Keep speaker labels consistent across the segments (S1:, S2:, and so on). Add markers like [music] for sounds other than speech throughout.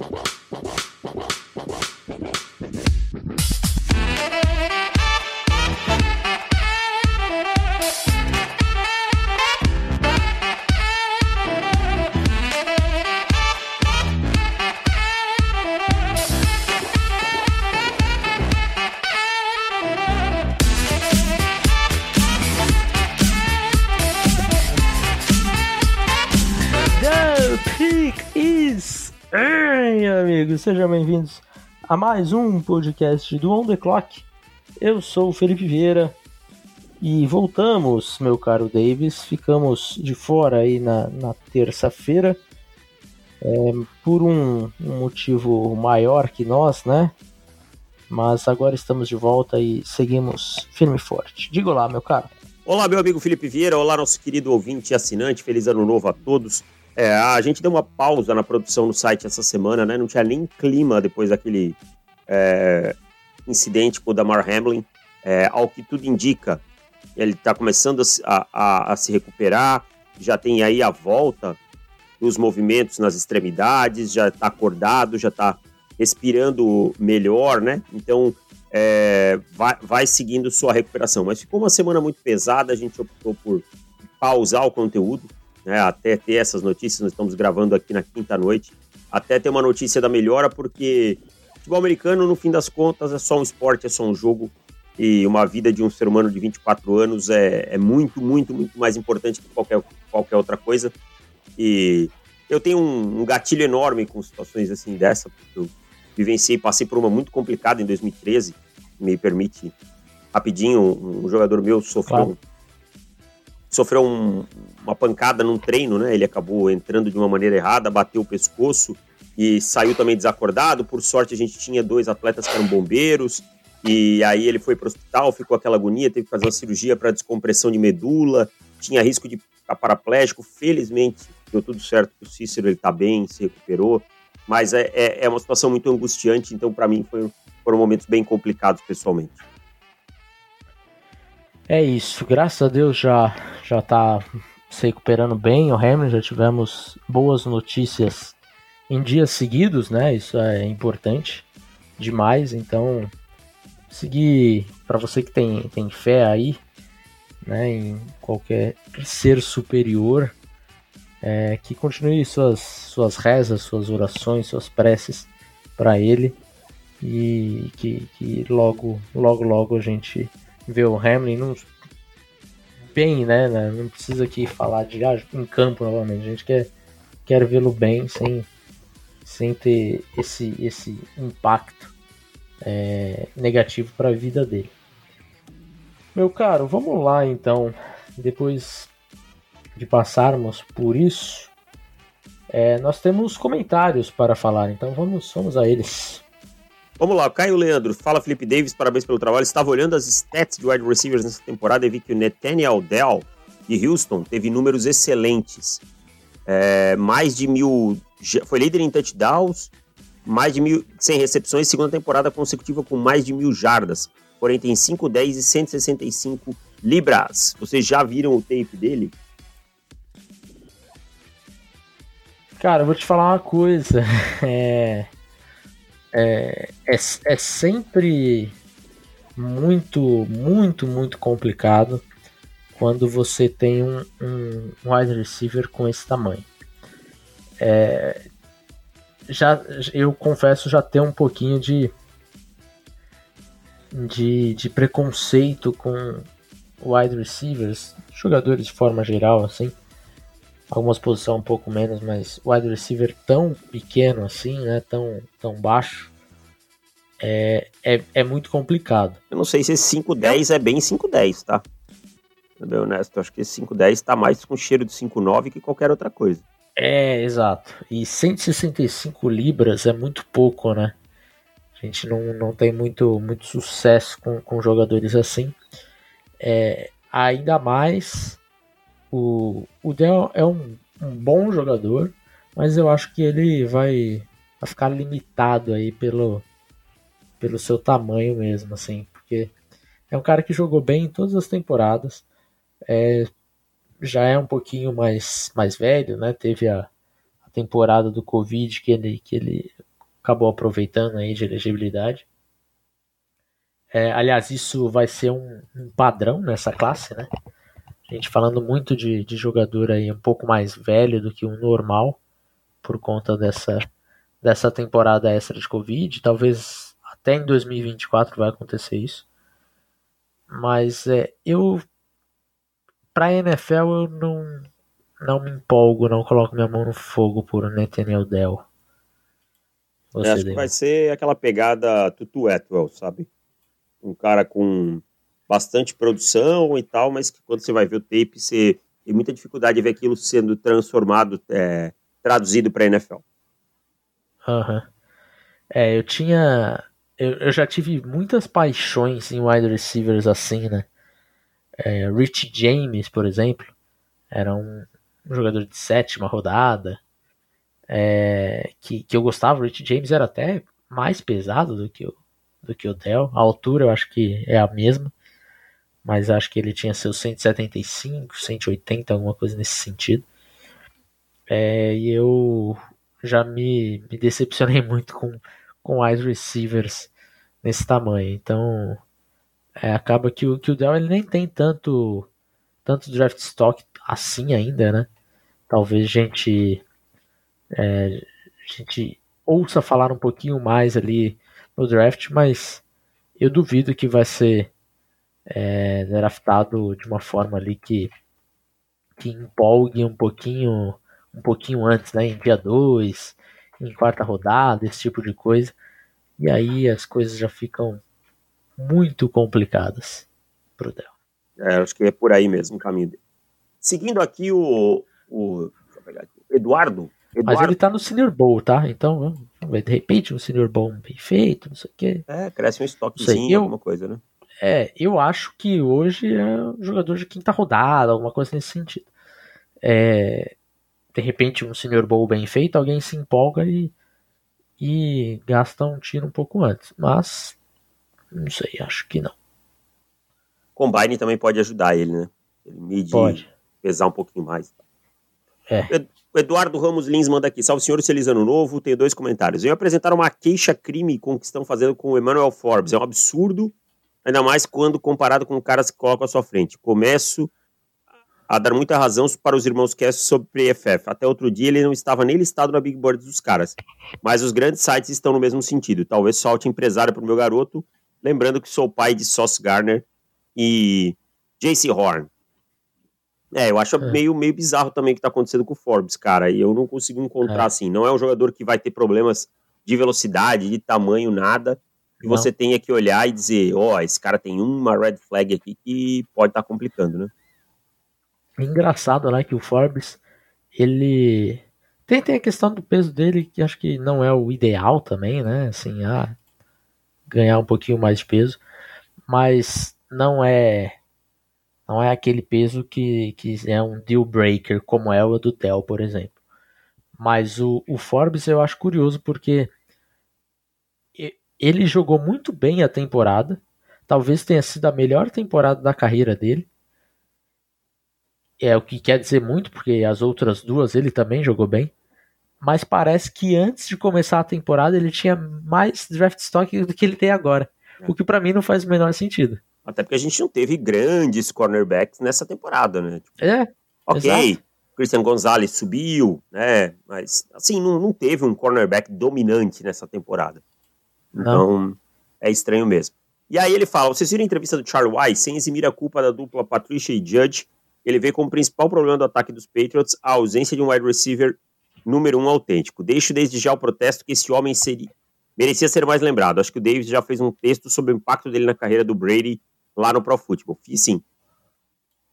S1: Wow. Amigos, sejam bem-vindos a mais um podcast do On The Clock. Eu sou o Felipe Vieira e voltamos, meu caro Davis. Ficamos de fora aí na, na terça-feira é, por um, um motivo maior que nós, né? Mas agora estamos de volta e seguimos firme e forte. Diga lá, meu caro.
S2: Olá, meu amigo Felipe Vieira. Olá, nosso querido ouvinte e assinante. Feliz ano novo a todos. É, a gente deu uma pausa na produção no site essa semana, né? Não tinha nem clima depois daquele é, incidente com o Damar Hamlin. É, ao que tudo indica, ele está começando a, a, a, se recuperar, já tem aí a volta dos movimentos nas extremidades, já está acordado, já está respirando melhor, né? Então é, vai, vai seguindo sua recuperação. Mas ficou uma semana muito pesada, a gente optou por pausar o conteúdo né, até ter essas notícias, nós estamos gravando aqui na quinta noite, até ter uma notícia da melhora, porque futebol americano, no fim das contas, é só um esporte, é só um jogo, e uma vida de um ser humano de 24 anos é, é muito, muito, muito mais importante que qualquer, qualquer outra coisa. E eu tenho um, um gatilho enorme com situações assim dessa, porque eu vivenciei, passei por uma muito complicada em 2013, me permite rapidinho, um, um jogador meu sofreu claro sofreu um, uma pancada num treino, né? Ele acabou entrando de uma maneira errada, bateu o pescoço e saiu também desacordado. Por sorte, a gente tinha dois atletas que eram bombeiros. E aí ele foi para o hospital, ficou aquela agonia, teve que fazer uma cirurgia para descompressão de medula, tinha risco de ficar paraplégico. Felizmente, deu tudo certo o Cícero, ele está bem, se recuperou. Mas é, é, é uma situação muito angustiante, então para mim foi, foram momentos bem complicados pessoalmente.
S1: É isso, graças a Deus já já tá se recuperando bem. O Hamilton já tivemos boas notícias em dias seguidos, né? Isso é importante demais. Então, seguir para você que tem, tem fé aí, né, em qualquer ser superior, é, que continue suas, suas rezas, suas orações, suas preces para ele e que, que logo, logo, logo a gente ver o Hamlin não, bem, né, né? Não precisa aqui falar de ah, em campo novamente. A gente quer, quer vê-lo bem sem, sem ter esse, esse impacto é, negativo para a vida dele. Meu caro, vamos lá então. Depois de passarmos por isso, é, nós temos comentários para falar, então vamos, vamos a eles.
S2: Vamos lá, Caio Leandro. Fala, Felipe Davis, parabéns pelo trabalho. Estava olhando as stats de wide receivers nessa temporada e vi que o Nathaniel Dell, de Houston, teve números excelentes. É, mais de mil. Foi líder em touchdowns, mais de mil. sem recepções, segunda temporada consecutiva com mais de mil jardas. Porém, tem 5, 10 e 165 libras. Vocês já viram o tape dele?
S1: Cara, eu vou te falar uma coisa. [laughs] É é, é, é sempre muito, muito, muito complicado quando você tem um, um wide receiver com esse tamanho. É, já, eu confesso já ter um pouquinho de, de, de preconceito com wide receivers, jogadores de forma geral, assim. Algumas posições um pouco menos, mas wide receiver tão pequeno assim, né? Tão, tão baixo. É, é, é muito complicado.
S2: Eu não sei se esse 5-10 é bem 5-10, tá? Bem honesto, acho que esse 5-10 tá mais com cheiro de 5-9 que qualquer outra coisa.
S1: É, exato. E 165 libras é muito pouco, né? A gente não, não tem muito, muito sucesso com, com jogadores assim. É, ainda mais o, o Del é um, um bom jogador, mas eu acho que ele vai, vai ficar limitado aí pelo, pelo seu tamanho mesmo, assim, porque é um cara que jogou bem em todas as temporadas, é, já é um pouquinho mais, mais velho, né? Teve a, a temporada do Covid que ele, que ele acabou aproveitando aí de elegibilidade. É, aliás, isso vai ser um, um, padrão nessa classe, né? A gente falando muito de, de jogador aí um pouco mais velho do que o normal, por conta dessa, dessa temporada extra de Covid. Talvez até em 2024 vai acontecer isso. Mas é, eu. Pra NFL eu não, não me empolgo, não coloco minha mão no fogo por Nathaniel Dell.
S2: Você acho que vai ser aquela pegada Tutu Atwell, sabe? Um cara com bastante produção e tal, mas que quando você vai ver o tape, você tem muita dificuldade de ver aquilo sendo transformado, é, traduzido para NFL.
S1: Aham. Uhum. É, eu tinha. Eu, eu, já tive muitas paixões em wide receivers assim, né? É, Rich James, por exemplo, era um, um jogador de sétima rodada é, que, que eu gostava. O Rich James era até mais pesado do que o, do que o Dell. A altura eu acho que é a mesma, mas acho que ele tinha seus 175, 180, alguma coisa nesse sentido. É, e eu já me, me decepcionei [laughs] muito com, com wide receivers nesse tamanho. Então é, acaba que o, que o Dell ele nem tem tanto, tanto draft stock assim ainda, né? Talvez a gente é, a gente ouça falar um pouquinho mais ali no draft, mas eu duvido que vai ser é, draftado de uma forma ali que, que empolgue um pouquinho um pouquinho antes, né, em dia 2, em quarta rodada, esse tipo de coisa. E aí as coisas já ficam muito complicadas pro Del.
S2: É, acho que é por aí mesmo o caminho dele. Seguindo aqui o, o Eduardo
S1: Eduardo... Mas ele tá no Senior Bowl, tá? Então, de repente, um Senior Bowl bem feito, não sei o quê.
S2: É, cresce um estoquezinho, alguma coisa, né?
S1: É, eu acho que hoje é um jogador de quinta rodada, alguma coisa nesse sentido. É, de repente, um Senior Bowl bem feito, alguém se empolga e, e gasta um tiro um pouco antes. Mas, não sei, acho que não.
S2: Combine também pode ajudar ele, né? Ele medir, pode. pesar um pouquinho mais. É. O Eduardo Ramos Lins manda aqui. Salve, senhor, feliz ano novo. Tenho dois comentários. Eu apresentar uma queixa-crime com o que estão fazendo com o Emmanuel Forbes. É um absurdo, ainda mais quando comparado com o cara que coloca à sua frente. Começo a dar muita razão para os irmãos Cass sobre PFF. Até outro dia ele não estava nem listado na Big Board dos caras. Mas os grandes sites estão no mesmo sentido. Talvez solte empresário para o meu garoto. Lembrando que sou pai de Sauce Garner e JC Horn. É, eu acho é. meio, meio bizarro também o que tá acontecendo com o Forbes, cara. E eu não consigo encontrar, é. assim. Não é um jogador que vai ter problemas de velocidade, de tamanho, nada. Que não. você tenha que olhar e dizer, ó, oh, esse cara tem uma red flag aqui que pode estar tá complicando, né?
S1: Engraçado, né, que o Forbes, ele... Tem, tem a questão do peso dele, que acho que não é o ideal também, né? Assim, ah, ganhar um pouquinho mais de peso. Mas não é não é aquele peso que, que é um deal breaker, como é o do Dell, por exemplo. Mas o, o Forbes eu acho curioso porque ele jogou muito bem a temporada. Talvez tenha sido a melhor temporada da carreira dele. É o que quer dizer muito, porque as outras duas ele também jogou bem. Mas parece que antes de começar a temporada ele tinha mais draft stock do que ele tem agora. O que para mim não faz o menor sentido.
S2: Até porque a gente não teve grandes cornerbacks nessa temporada, né?
S1: Tipo, é.
S2: Ok, exato. Christian Gonzalez subiu, né? Mas, assim, não, não teve um cornerback dominante nessa temporada. Então, é estranho mesmo. E aí ele fala: vocês viram a entrevista do Charlie Wise, sem eximir a culpa da dupla Patricia e Judge, ele vê como principal problema do ataque dos Patriots a ausência de um wide receiver número um autêntico. Deixo desde já o protesto que esse homem seria, merecia ser mais lembrado. Acho que o Davis já fez um texto sobre o impacto dele na carreira do Brady lá no Pro Football. E sim,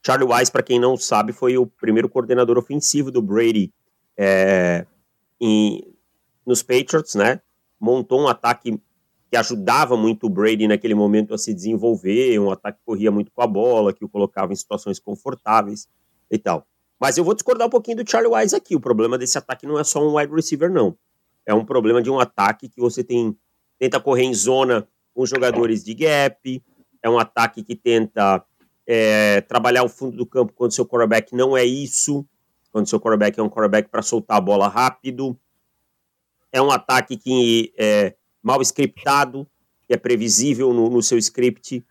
S2: Charlie Wise, para quem não sabe, foi o primeiro coordenador ofensivo do Brady é, em, nos Patriots, né? Montou um ataque que ajudava muito o Brady naquele momento a se desenvolver, um ataque que corria muito com a bola, que o colocava em situações confortáveis e tal. Mas eu vou discordar um pouquinho do Charlie Wise aqui. O problema desse ataque não é só um wide receiver, não. É um problema de um ataque que você tem tenta correr em zona com jogadores de gap, é um ataque que tenta é, trabalhar o fundo do campo quando seu quarterback não é isso, quando seu quarterback é um quarterback para soltar a bola rápido. é um ataque que é mal scriptado, que é previsível no, no seu script,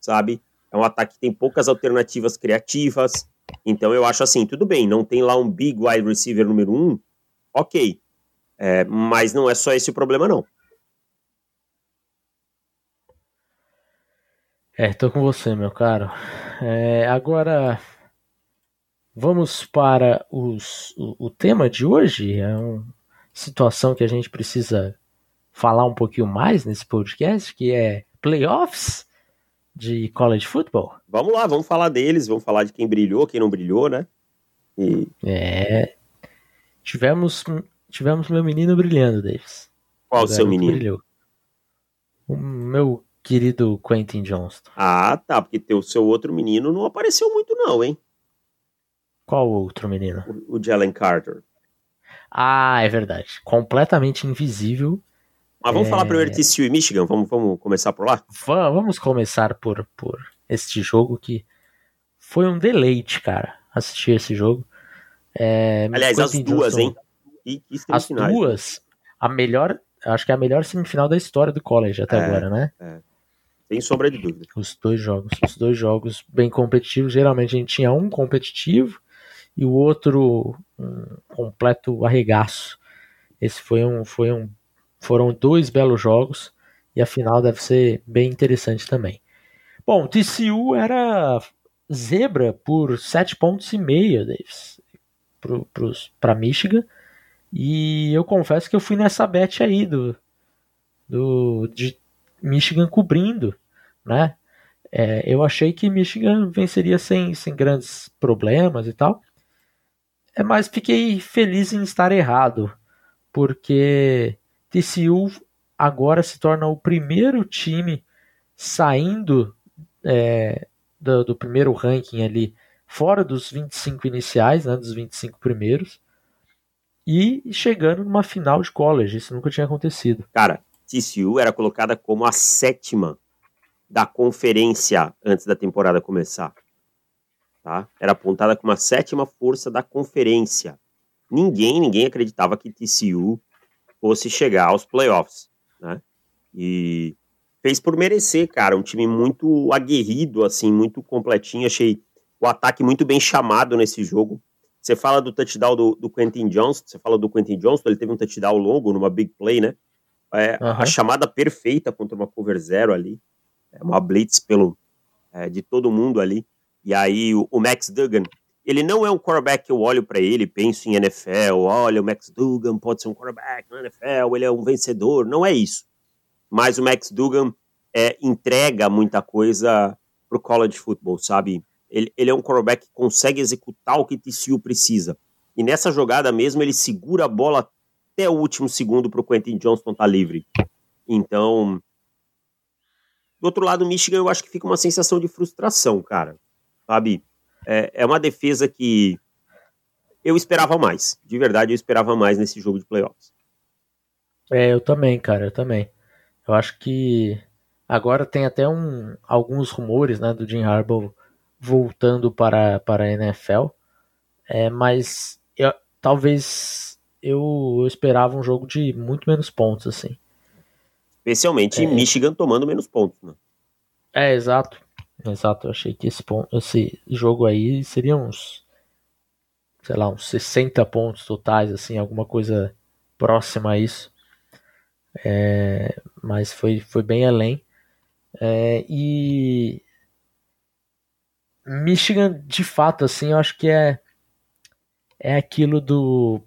S2: sabe? É um ataque que tem poucas alternativas criativas. Então eu acho assim, tudo bem, não tem lá um big wide receiver número um, ok. É, mas não é só esse o problema, não.
S1: É, tô com você, meu caro. É, agora, vamos para os, o, o, tema de hoje. É uma situação que a gente precisa falar um pouquinho mais nesse podcast, que é playoffs de college football.
S2: Vamos lá, vamos falar deles, vamos falar de quem brilhou, quem não brilhou, né?
S1: E... É. Tivemos, tivemos meu menino brilhando, Davis.
S2: Qual o seu menino? Brilhou.
S1: O meu querido Quentin Johnston.
S2: Ah, tá, porque o seu outro menino não apareceu muito não, hein?
S1: Qual outro menino?
S2: O, o Jalen Carter.
S1: Ah, é verdade. Completamente invisível
S2: mas vamos é... falar primeiro de TCU e Michigan? Vamos, vamos começar por lá?
S1: Vamos começar por, por este jogo que foi um deleite, cara, assistir esse jogo. É,
S2: Aliás, as duas, hein?
S1: E, e as duas, a melhor, acho que é a melhor semifinal da história do college até é, agora, né? É.
S2: Sem sombra de dúvida.
S1: Os dois jogos, os dois jogos bem competitivos. Geralmente a gente tinha um competitivo e o outro um completo arregaço. Esse foi um, foi um foram dois belos jogos e a final deve ser bem interessante também. Bom, TCU era zebra por sete pontos e meio, Davis, para Michigan. E eu confesso que eu fui nessa bet aí do, do de Michigan cobrindo, né? É, eu achei que Michigan venceria sem, sem grandes problemas e tal. É, mas fiquei feliz em estar errado, porque TCU agora se torna o primeiro time saindo é, do, do, primeiro ranking ali, fora dos 25 iniciais, né, dos 25 primeiros, e chegando numa final de college. Isso nunca tinha acontecido.
S2: Cara, TCU era colocada como a sétima da conferência antes da temporada começar. Tá? Era apontada como a sétima força da conferência. Ninguém, ninguém acreditava que TCU fosse chegar aos playoffs, né? E fez por merecer, cara, um time muito aguerrido, assim, muito completinho. Achei o ataque muito bem chamado nesse jogo. Você fala do touchdown do, do Quentin Johnson, você fala do Quentin Johnson, ele teve um touchdown longo numa big play, né? É, uhum. A chamada perfeita contra uma cover zero ali. É uma blitz pelo, é, de todo mundo ali. E aí o, o Max Duggan ele não é um quarterback que eu olho para ele, penso em NFL, olha, o Max Dugan pode ser um quarterback na NFL, ele é um vencedor, não é isso. Mas o Max Dugan é, entrega muita coisa pro college football, sabe? Ele, ele é um quarterback que consegue executar o que TCU precisa. E nessa jogada mesmo, ele segura a bola até o último segundo pro Quentin Johnston estar tá livre. Então, do outro lado, Michigan, eu acho que fica uma sensação de frustração, cara. Sabe? É, é uma defesa que eu esperava mais. De verdade, eu esperava mais nesse jogo de playoffs.
S1: É, eu também, cara, eu também. Eu acho que agora tem até um, alguns rumores né, do Jim Harbaugh voltando para, para a NFL. É, mas eu, talvez eu, eu, esperava um jogo de muito menos pontos, assim.
S2: Especialmente é, Michigan tomando menos pontos, né?
S1: É, exato. Exato, eu achei que esse, ponto, esse jogo aí seria uns, sei lá, uns 60 pontos totais, assim, alguma coisa próxima a isso. É, mas foi, foi bem além. É, e Michigan, de fato, assim, eu acho que é, é aquilo do.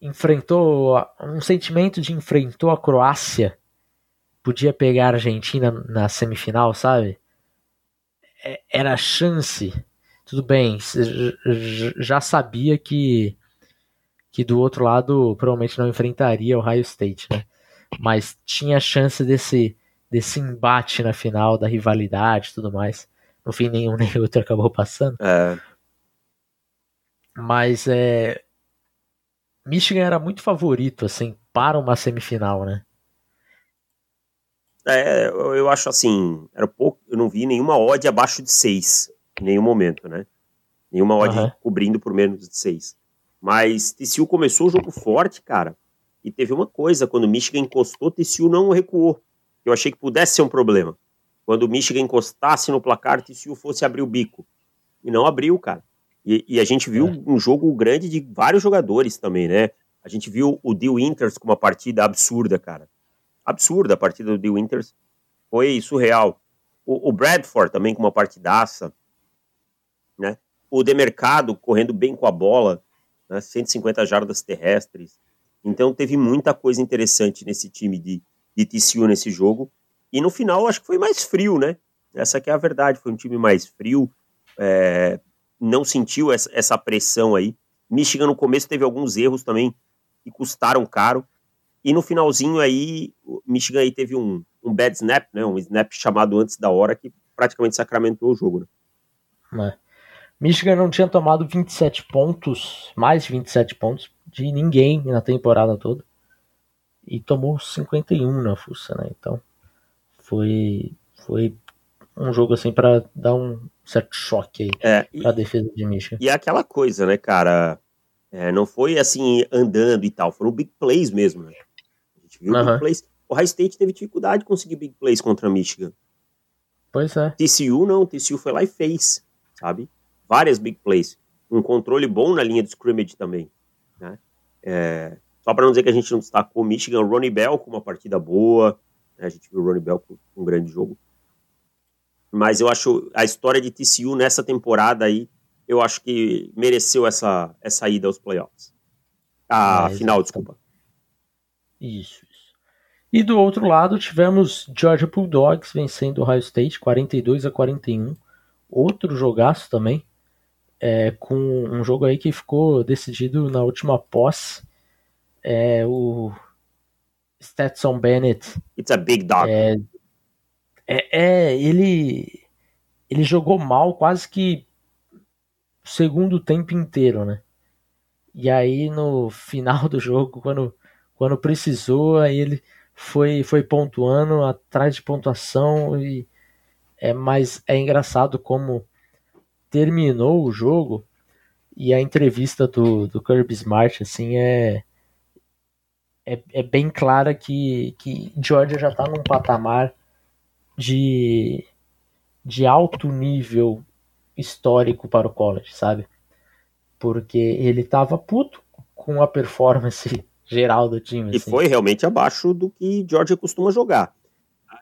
S1: Enfrentou um sentimento de enfrentou a Croácia, podia pegar a Argentina na semifinal, sabe? É, era a chance. Tudo bem, já sabia que que do outro lado provavelmente não enfrentaria o Ohio State, né? Mas tinha chance desse desse embate na final, da rivalidade e tudo mais. No fim, nenhum [laughs] nem outro acabou passando.
S2: É.
S1: Mas é. Michigan era muito favorito, assim, para uma semifinal, né?
S2: É, eu acho assim, era pouco, eu não vi nenhuma odd abaixo de 6 em nenhum momento, né? Nenhuma odd uhum. cobrindo por menos de 6. Mas TCU começou o jogo forte, cara. E teve uma coisa, quando o Michigan encostou, TCU não recuou. Eu achei que pudesse ser um problema. Quando o Michigan encostasse no placar, TCU fosse abrir o bico. E não abriu, cara. E, e a gente viu é. um jogo grande de vários jogadores também, né? A gente viu o Dil Winters com uma partida absurda, cara. Absurda a partida do Dil Winters. Foi surreal. O, o Bradford também com uma partidaça. Né? O Demercado correndo bem com a bola. Né? 150 jardas terrestres. Então teve muita coisa interessante nesse time de, de TCU nesse jogo. E no final acho que foi mais frio, né? Essa que é a verdade. Foi um time mais frio. É, não sentiu essa, essa pressão aí. Michigan no começo teve alguns erros também que custaram caro. E no finalzinho aí, Michigan aí teve um, um bad snap, né? Um snap chamado antes da hora que praticamente sacramentou o jogo,
S1: né? É. Michigan não tinha tomado 27 pontos, mais de 27 pontos de ninguém na temporada toda. E tomou 51 na fuça, né? Então foi foi um jogo assim para dar um certo choque aí é, pra e, defesa de Michigan.
S2: E é aquela coisa, né, cara? É, não foi assim andando e tal, foram big plays mesmo, né? A gente viu big plays. O High State teve dificuldade de conseguir big plays contra Michigan.
S1: Pois é.
S2: TCU não, TCU foi lá e fez, sabe? Várias big plays. Um controle bom na linha de scrimmage também, né? É, só para não dizer que a gente não destacou Michigan, Ronnie Bell com uma partida boa, né? a gente viu o Ronnie Bell com um grande jogo. Mas eu acho a história de TCU nessa temporada aí, eu acho que mereceu essa, essa ida aos playoffs. A é, final, desculpa.
S1: Isso. E do outro lado tivemos Georgia Bulldogs vencendo o Ohio State 42 a 41. Outro jogaço também. É, com um jogo aí que ficou decidido na última posse. É, o Stetson Bennett.
S2: It's a big dog.
S1: É, é, é, ele ele jogou mal quase que o segundo tempo inteiro, né? E aí no final do jogo, quando, quando precisou, aí ele foi foi pontuando atrás de pontuação e é mas é engraçado como terminou o jogo e a entrevista do, do Kirby Smart assim é é, é bem clara que, que Georgia já está num patamar de, de alto nível histórico para o college, sabe? Porque ele tava puto com a performance geral do time.
S2: E assim. foi realmente abaixo do que Georgia costuma jogar.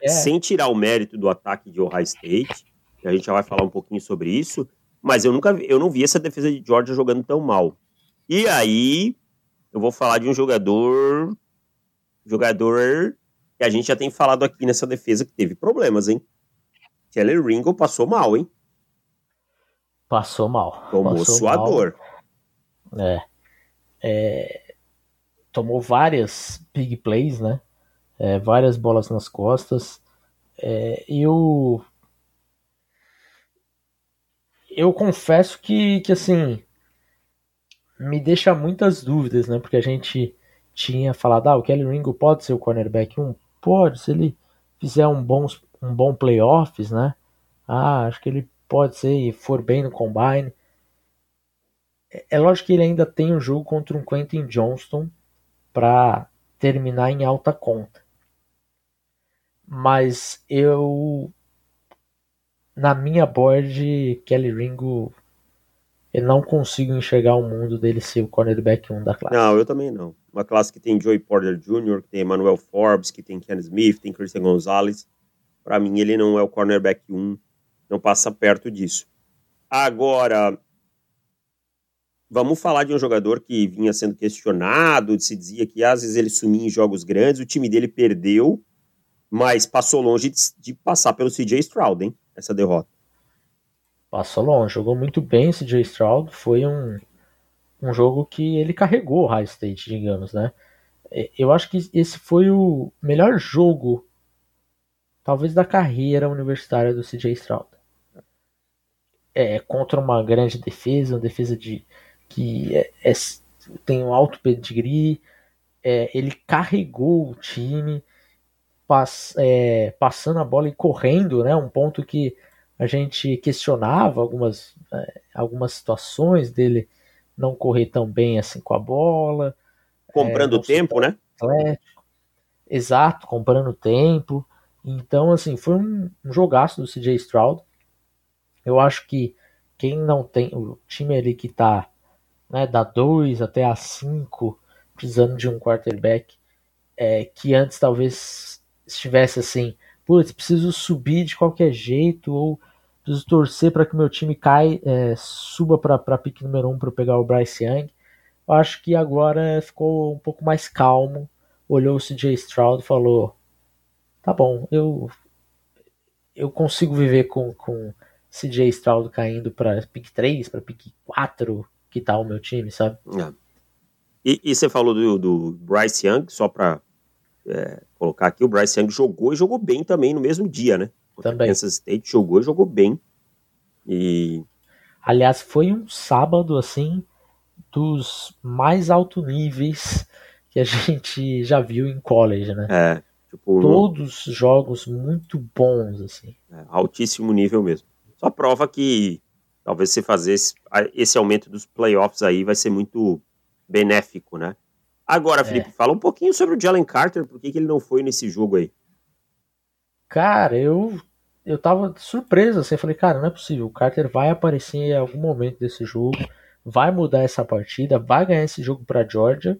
S2: É. Sem tirar o mérito do ataque de Ohio State, a gente já vai falar um pouquinho sobre isso, mas eu nunca vi, eu não vi essa defesa de Georgia jogando tão mal. E aí, eu vou falar de um jogador jogador que a gente já tem falado aqui nessa defesa que teve problemas, hein? Kelly Ringo passou mal, hein?
S1: Passou mal.
S2: Tomou
S1: passou
S2: sua mal. dor.
S1: É. é. Tomou várias big plays, né? É, várias bolas nas costas. É, eu. Eu confesso que, que, assim. Me deixa muitas dúvidas, né? Porque a gente tinha falado, ah, o Kelly Ringo pode ser o cornerback 1? Pode, se ele fizer um bom, um bom playoffs, né? Ah, acho que ele pode ser e for bem no combine. É, é lógico que ele ainda tem um jogo contra um Quentin Johnston para terminar em alta conta. Mas eu na minha board Kelly Ringo eu não consigo enxergar o mundo dele ser o cornerback 1 da classe.
S2: Não, eu também não. Uma classe que tem Joey Porter Jr., que tem Emmanuel Forbes, que tem Ken Smith, tem Christian Gonzalez. Para mim, ele não é o cornerback 1, não passa perto disso. Agora, vamos falar de um jogador que vinha sendo questionado, se dizia que às vezes ele sumia em jogos grandes, o time dele perdeu, mas passou longe de, de passar pelo CJ Stroud, hein? Essa derrota.
S1: Passou longe, jogou muito bem esse Jay Stroud, foi um, um jogo que ele carregou o High State, digamos, né? Eu acho que esse foi o melhor jogo, talvez, da carreira universitária do CJ Stroud. É, contra uma grande defesa, uma defesa de que é, é, tem um alto pedigree, é, ele carregou o time, pass, é, passando a bola e correndo, né? Um ponto que a gente questionava algumas, é, algumas situações dele não correr tão bem assim com a bola.
S2: Comprando é, tempo, né?
S1: Atlético. Exato, comprando tempo. Então, assim, foi um, um jogaço do CJ Stroud. Eu acho que quem não tem. O time ali que tá né, da 2 até a 5, precisando de um quarterback, é, que antes talvez estivesse assim, putz, preciso subir de qualquer jeito, ou preciso torcer para que meu time cai, é, suba para pique número 1 um para pegar o Bryce Young. Eu acho que agora ficou um pouco mais calmo, olhou o CJ Stroud e falou: tá bom, eu, eu consigo viver com, com CJ Stroud caindo para pick 3, para pick 4, que tal tá o meu time, sabe? É.
S2: E, e, você falou do, do Bryce Young, só para é, colocar aqui, o Bryce Young jogou e jogou bem também no mesmo dia, né?
S1: Também.
S2: Kansas State jogou e jogou bem. E...
S1: Aliás, foi um sábado, assim, dos mais alto níveis que a [laughs] gente já viu em college, né?
S2: É.
S1: Tipo, Todos no... jogos muito bons, assim.
S2: É, altíssimo nível mesmo. Só prova que talvez você fazer esse, esse aumento dos playoffs aí vai ser muito benéfico, né? Agora, é. Felipe, fala um pouquinho sobre o Jalen Carter, por que, que ele não foi nesse jogo aí?
S1: Cara, eu eu tava surpreso, assim, eu falei, cara, não é possível, o Carter vai aparecer em algum momento desse jogo, vai mudar essa partida, vai ganhar esse jogo pra Georgia.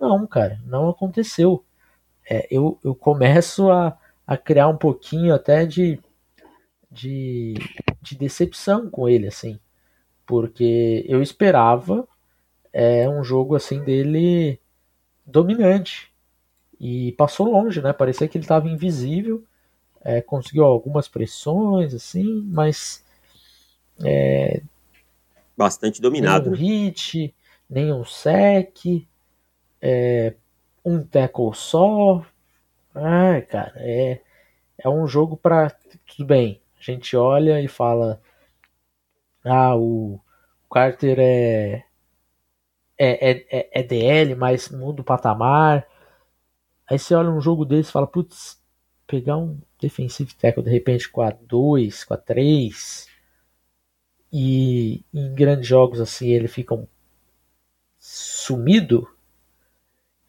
S1: Não, cara, não aconteceu. É, eu, eu começo a, a criar um pouquinho até de, de, de decepção com ele, assim, porque eu esperava é, um jogo assim dele dominante e passou longe, né? Parecia que ele estava invisível, é, conseguiu algumas pressões assim, mas é,
S2: bastante dominado.
S1: Nem um hit, nem um sec, é, um tackle só. Ai, cara, é, é um jogo para tudo bem. A gente olha e fala: ah, o Carter é, é, é, é, é DL, mas muda o patamar. Aí você olha um jogo desse e fala: putz, pegar um defensive tackle de repente com a 2, com a 3, e em grandes jogos assim ele fica um sumido.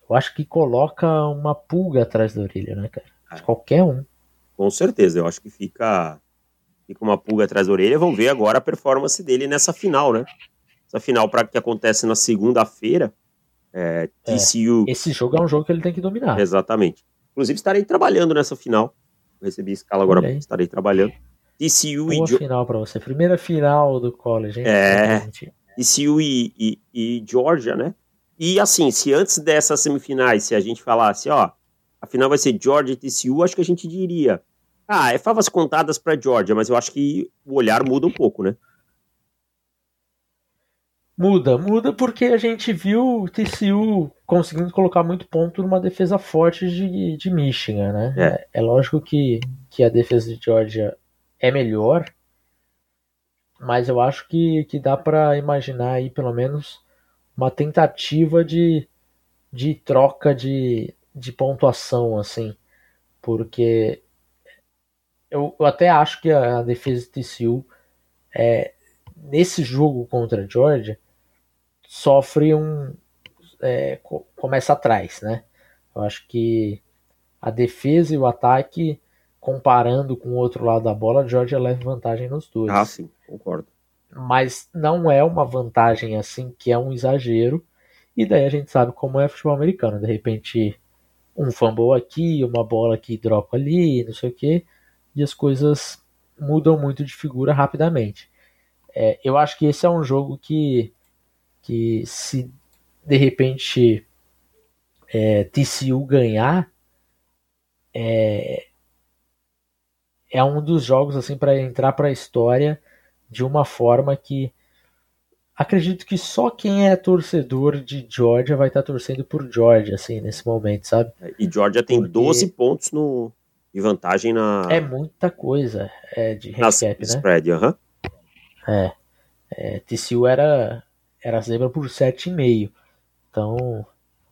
S1: Eu acho que coloca uma pulga atrás da orelha, né, cara? De é. qualquer um.
S2: Com certeza, eu acho que fica fica uma pulga atrás da orelha. Vamos ver agora a performance dele nessa final, né? Essa final para que acontece na segunda-feira. É, TCU.
S1: É, esse jogo é um jogo que ele tem que dominar.
S2: Exatamente. Inclusive estarei trabalhando nessa final. Eu recebi escala agora, estarei trabalhando.
S1: TCU Boa e final para você. Primeira final do college, hein?
S2: É. TCU e, e, e Georgia, né? E assim, se antes dessas semifinais, se a gente falasse, ó, a final vai ser Georgia e TCU, acho que a gente diria ah, é favas contadas para Georgia, mas eu acho que o olhar muda um pouco, né?
S1: Muda, muda porque a gente viu o TCU conseguindo colocar muito ponto numa defesa forte de, de Michigan, né? É. é lógico que, que a defesa de Georgia é melhor, mas eu acho que, que dá para imaginar aí pelo menos uma tentativa de, de troca de, de pontuação, assim, porque eu, eu até acho que a, a defesa de TCU é, nesse jogo contra a Georgia sofre um é, começa atrás, né? Eu acho que a defesa e o ataque comparando com o outro lado da bola, a Georgia leva vantagem nos dois.
S2: Ah, sim, concordo.
S1: Mas não é uma vantagem assim que é um exagero. E daí a gente sabe como é futebol americano. De repente, um fumble aqui, uma bola que dropa ali, não sei o que e as coisas mudam muito de figura rapidamente. É, eu acho que esse é um jogo que, que se de repente é, TCU ganhar, é, é um dos jogos assim para entrar para a história de uma forma que acredito que só quem é torcedor de Georgia vai estar tá torcendo por Georgia assim nesse momento, sabe?
S2: E Georgia tem Porque... 12 pontos no, de vantagem na.
S1: É muita coisa é, de handicap, né?
S2: Spread, aham.
S1: É. é. TCU era, era zebra por 7,5. Então.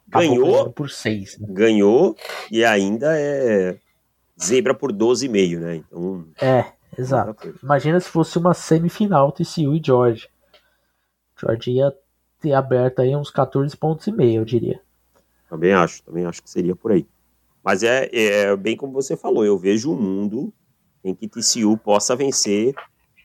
S2: Ganhou
S1: por 6. Né?
S2: Ganhou e ainda é zebra por 12,5, né? Então.
S1: É, exato. Imagina se fosse uma semifinal TCU e George. George ia ter aberto aí uns 14 pontos e meio, eu diria.
S2: Também acho, também acho que seria por aí. Mas é, é bem como você falou, eu vejo um mundo em que TCU possa vencer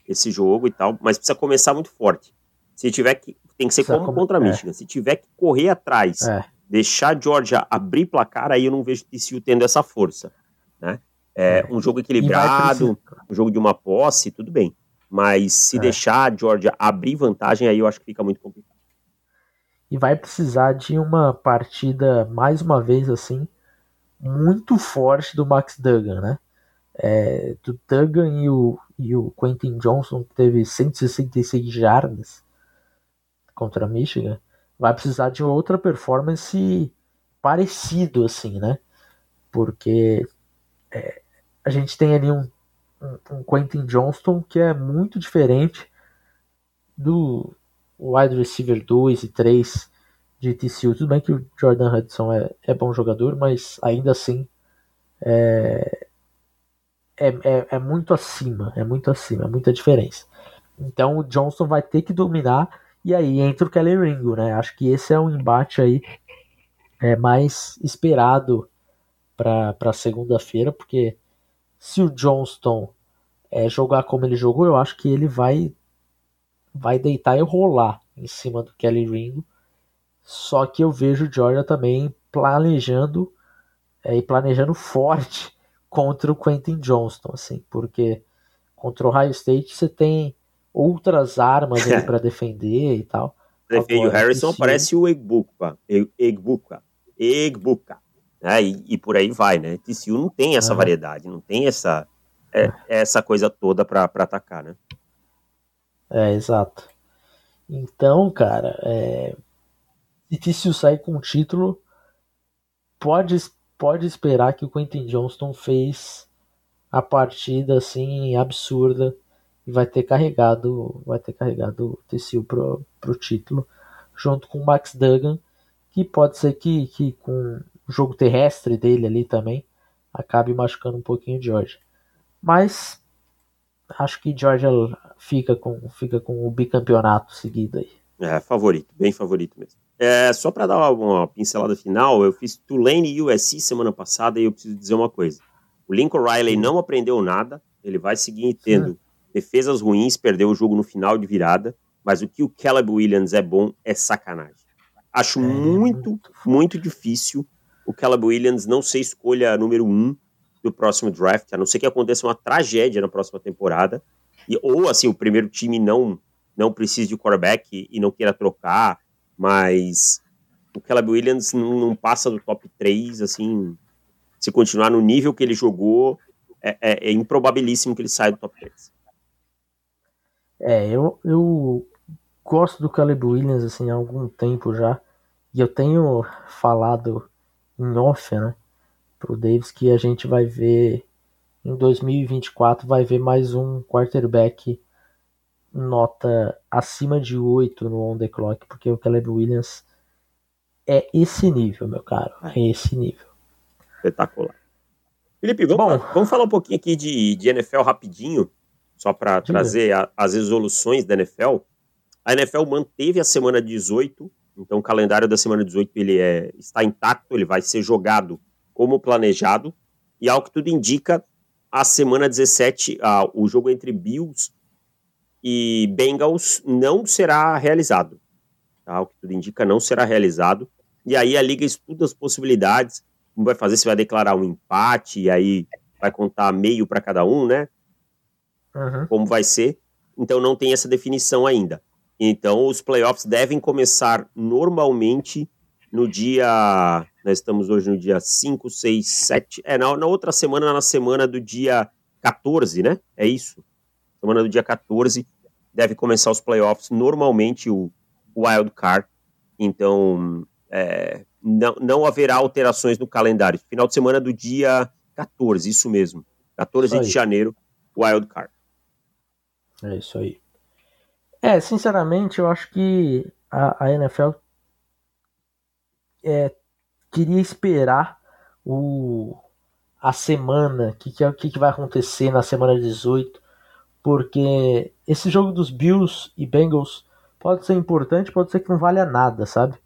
S2: esse jogo e tal, mas precisa começar muito forte. Se tiver que. Tem que ser como contra a é. Michigan. É. Se tiver que correr atrás, é. deixar a Georgia abrir placar, aí eu não vejo TCU tendo essa força. Né? É, é. um jogo equilibrado, um jogo de uma posse, tudo bem. Mas se é. deixar a Georgia abrir vantagem, aí eu acho que fica muito complicado.
S1: E vai precisar de uma partida, mais uma vez assim, muito forte do Max Duggan, né? É, do Duggan e o, e o Quentin Johnson, que teve 166 jardas contra a Michigan, vai precisar de outra performance parecido, assim, né? Porque é, a gente tem ali um, um, um, Quentin Johnston que é muito diferente do wide receiver 2 e 3 de TCU. Tudo bem que o Jordan Hudson é, é bom jogador, mas ainda assim é, é, é, é, muito acima, é muito acima, é muita diferença. Então o Johnston vai ter que dominar e aí entra o Kelly Ringo, né? Acho que esse é um embate aí é, mais esperado para segunda-feira, porque se o Johnston é, jogar como ele jogou, eu acho que ele vai vai deitar e rolar em cima do Kelly Ringo só que eu vejo o Georgia também planejando é, e planejando forte [laughs] contra o Quentin Johnston, assim, porque contra o Ohio State você tem outras armas [laughs] para defender e tal.
S2: Prefeito o Harrison se... parece o Egbuka, Egbuka, Egbuka, né? E, e, por aí vai, né? TCU não tem essa variedade, não tem essa é, essa coisa toda para atacar, né?
S1: É, exato. Então, cara, é, e que o sair com o título, pode, pode esperar que o Quentin Johnston fez a partida assim absurda e vai ter carregado vai ter carregado o TCU pro, pro título junto com o Max Duggan que pode ser que, que com o jogo terrestre dele ali também acabe machucando um pouquinho de Georgia mas acho que Georgia fica com fica com o bicampeonato seguido aí.
S2: É favorito bem favorito mesmo é, só para dar uma, pincelada final, eu fiz Tulane e USC semana passada e eu preciso dizer uma coisa. O Lincoln Riley não aprendeu nada, ele vai seguir tendo defesas ruins, perdeu o jogo no final de virada, mas o que o Caleb Williams é bom é sacanagem. Acho muito, muito difícil o Caleb Williams não ser escolha número um do próximo draft, a não ser que aconteça uma tragédia na próxima temporada, e, ou assim, o primeiro time não, não precise de quarterback e, e não queira trocar, mas o Caleb Williams não, não, passa do top 3, assim, se continuar no nível que ele jogou, é, é, é improbabilíssimo que ele saia do top 3.
S1: É, eu, eu gosto do Caleb Williams, assim, há algum tempo já, e eu tenho falado em off, né, pro Davis que a gente vai ver em 2024 vai ver mais um quarterback nota acima de 8 no on the clock, porque o Caleb Williams é esse nível, meu caro. É esse nível.
S2: Espetacular. Felipe, vamos, Bom, vamos falar um pouquinho aqui de, de NFL rapidinho, só para trazer a, as resoluções da NFL. A NFL manteve a semana 18, então o calendário da semana 18 ele é, está intacto, ele vai ser jogado como planejado, e ao que tudo indica, a semana 17, ah, o jogo entre Bills e Bengals não será realizado. Tá? O que tudo indica, não será realizado. E aí a liga estuda as possibilidades. Como vai fazer? Se vai declarar um empate e aí vai contar meio para cada um, né? Uhum. Como vai ser? Então não tem essa definição ainda. Então os playoffs devem começar normalmente no dia. Nós estamos hoje no dia 5, 6, 7. É, na, na outra semana, na semana do dia 14, né? É isso. Semana do dia 14 deve começar os playoffs, normalmente o, o wild card. Então, é, não, não haverá alterações no calendário. Final de semana do dia 14, isso mesmo. 14 isso de janeiro, wild card.
S1: É isso aí. É, sinceramente, eu acho que a, a NFL é, queria esperar o, a semana, o que, que, que vai acontecer na semana 18, porque esse jogo dos Bills e Bengals pode ser importante, pode ser que não valha nada, sabe?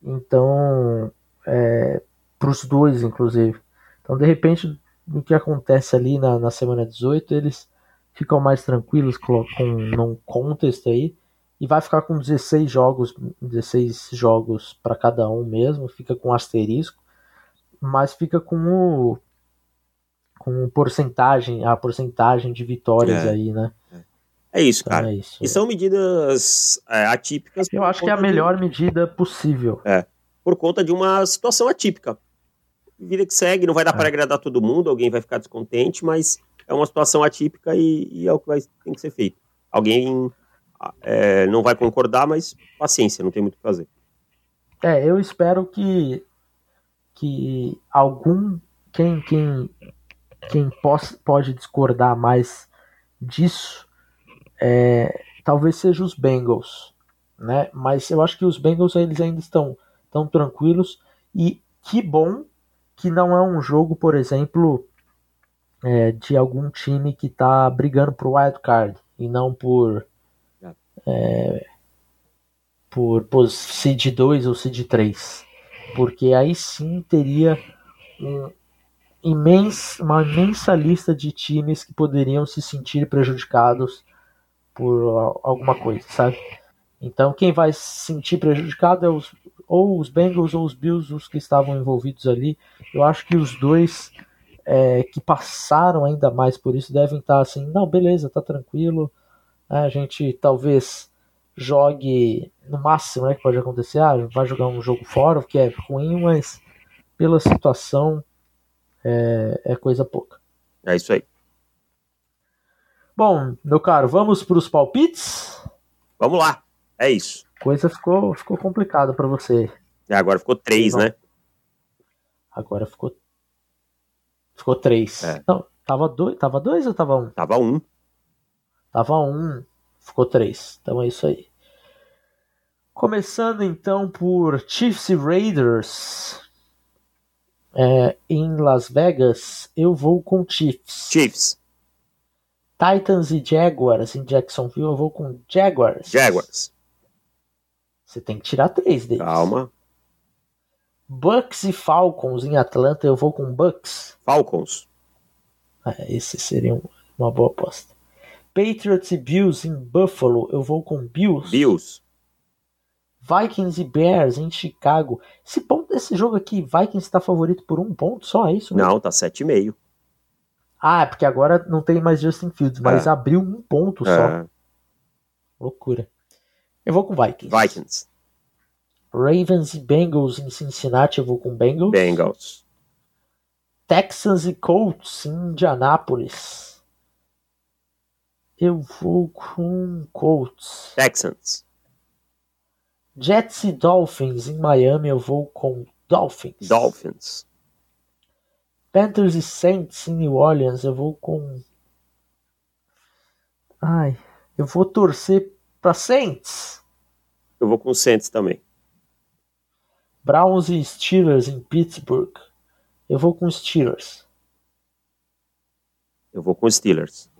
S1: Então, é, para os dois, inclusive. Então, de repente, o que acontece ali na, na semana 18, eles ficam mais tranquilos com um contest aí e vai ficar com 16 jogos, 16 jogos para cada um mesmo, fica com asterisco, mas fica com o com porcentagem, a porcentagem de vitórias é, aí, né?
S2: É isso, então cara. É isso, e são medidas é, atípicas.
S1: Eu acho que é a melhor de... medida possível.
S2: É, por conta de uma situação atípica. Vida que segue, não vai dar é. para agradar todo mundo, alguém vai ficar descontente, mas é uma situação atípica e, e é o que vai, tem que ser feito. Alguém é, não vai concordar, mas paciência, não tem muito o que fazer.
S1: É, eu espero que, que algum. Quem, quem, quem pode discordar mais disso é, talvez seja os Bengals. Né? Mas eu acho que os Bengals eles ainda estão tão tranquilos. E que bom que não é um jogo, por exemplo, é, de algum time que está brigando por wild card e não por é, por, por seed 2 ou seed 3 porque aí sim teria um imenso, uma imensa lista de times que poderiam se sentir prejudicados por alguma coisa, sabe? Então quem vai se sentir prejudicado é os, ou os Bengals ou os Bills, os que estavam envolvidos ali. Eu acho que os dois é, que passaram ainda mais por isso devem estar assim, não, beleza, tá tranquilo. A gente talvez jogue no máximo né, que pode acontecer, ah, vai jogar um jogo fora, o que é ruim, mas pela situação é, é coisa pouca.
S2: É isso aí.
S1: Bom, meu caro, vamos para os palpites?
S2: Vamos lá, é isso.
S1: Coisa ficou, ficou complicada para você.
S2: É, agora ficou três, né?
S1: Agora ficou Ficou três. É. Não, tava dois, tava dois ou tava um?
S2: Tava um.
S1: Tava um, ficou três. Então é isso aí. Começando então por Chiefs e Raiders é, em Las Vegas, eu vou com Chiefs.
S2: Chiefs.
S1: Titans e Jaguars em Jacksonville, eu vou com Jaguars.
S2: Jaguars.
S1: Você tem que tirar três deles.
S2: Calma.
S1: Bucks e Falcons em Atlanta, eu vou com Bucks.
S2: Falcons.
S1: É, esse seria uma boa aposta. Patriots e Bills em Buffalo, eu vou com Bills.
S2: Bills.
S1: Vikings e Bears em Chicago. Esse ponto desse jogo aqui, Vikings está favorito por um ponto, só é isso?
S2: Mesmo? Não, tá 7,5.
S1: Ah, é porque agora não tem mais Justin Fields, mas é. abriu um ponto é. só. Loucura. Eu vou com Vikings.
S2: Vikings.
S1: Ravens e Bengals em Cincinnati, eu vou com Bengals.
S2: Bengals.
S1: Texans e Colts em Indianápolis. Eu vou com Colts.
S2: Texans.
S1: Jets e Dolphins em Miami, eu vou com Dolphins.
S2: Dolphins.
S1: Panthers e Saints em New Orleans, eu vou com. Ai, eu vou torcer para Saints.
S2: Eu vou com Saints também.
S1: Browns e Steelers em Pittsburgh. Eu vou com Steelers.
S2: Eu vou com Steelers.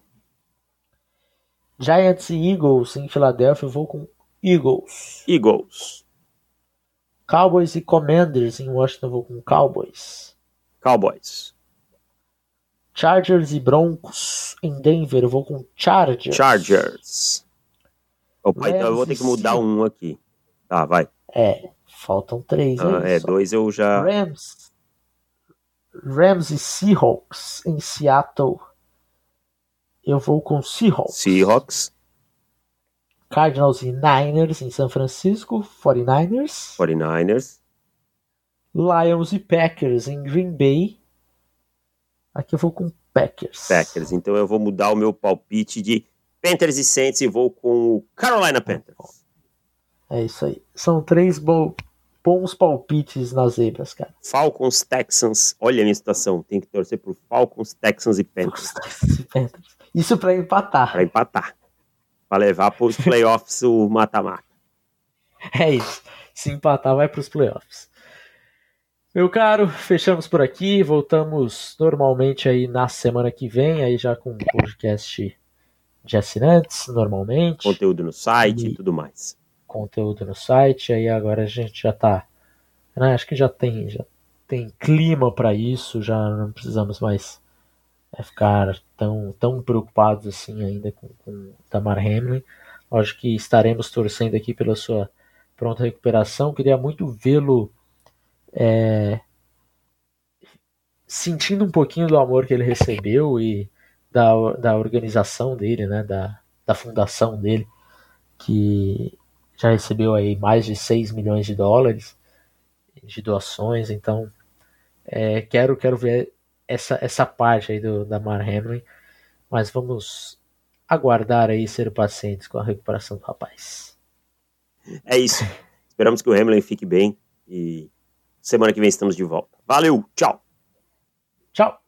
S1: Giants e Eagles em Filadélfia. Eu vou com Eagles.
S2: Eagles.
S1: Cowboys e Commanders em Washington. Eu vou com Cowboys.
S2: Cowboys.
S1: Chargers e Broncos em Denver. Eu vou com Chargers.
S2: Chargers. Opa, então eu vou ter que mudar um aqui. Tá, vai.
S1: É. Faltam três.
S2: Ah, é, dois eu já.
S1: Rams. Rams e Seahawks em Seattle. Eu vou com Seahawks.
S2: Seahawks.
S1: Cardinals e Niners em São Francisco. 49ers.
S2: 49ers.
S1: Lions e Packers em Green Bay. Aqui eu vou com Packers.
S2: Packers. Então eu vou mudar o meu palpite de Panthers e Saints e vou com o Carolina Panthers.
S1: É isso aí. São três bons bons palpites nas zebras, cara.
S2: Falcons, Texans. Olha a minha situação. Tem que torcer por Falcons, Texans e Panthers.
S1: Isso para empatar.
S2: Para empatar. Para levar para os [laughs] playoffs o mata-mata.
S1: É isso. Se empatar, vai para os playoffs. Meu caro, fechamos por aqui. Voltamos normalmente aí na semana que vem, aí já com um podcast de assinantes, normalmente.
S2: Conteúdo no site e, e tudo mais
S1: conteúdo no site, aí agora a gente já está Né? Acho que já tem, já tem clima para isso, já não precisamos mais é, ficar tão, tão preocupados assim ainda com, com Tamar Hamlin. Lógico que estaremos torcendo aqui pela sua pronta recuperação. Queria muito vê-lo é, sentindo um pouquinho do amor que ele recebeu e da, da organização dele, né, da, da fundação dele, que já recebeu aí mais de 6 milhões de dólares de doações, então é, quero, quero ver essa, essa parte aí do, da Mar Hamlin, mas vamos aguardar aí ser pacientes com a recuperação do rapaz.
S2: É isso. Esperamos que o Hamlin fique bem e semana que vem estamos de volta. Valeu, tchau.
S1: Tchau.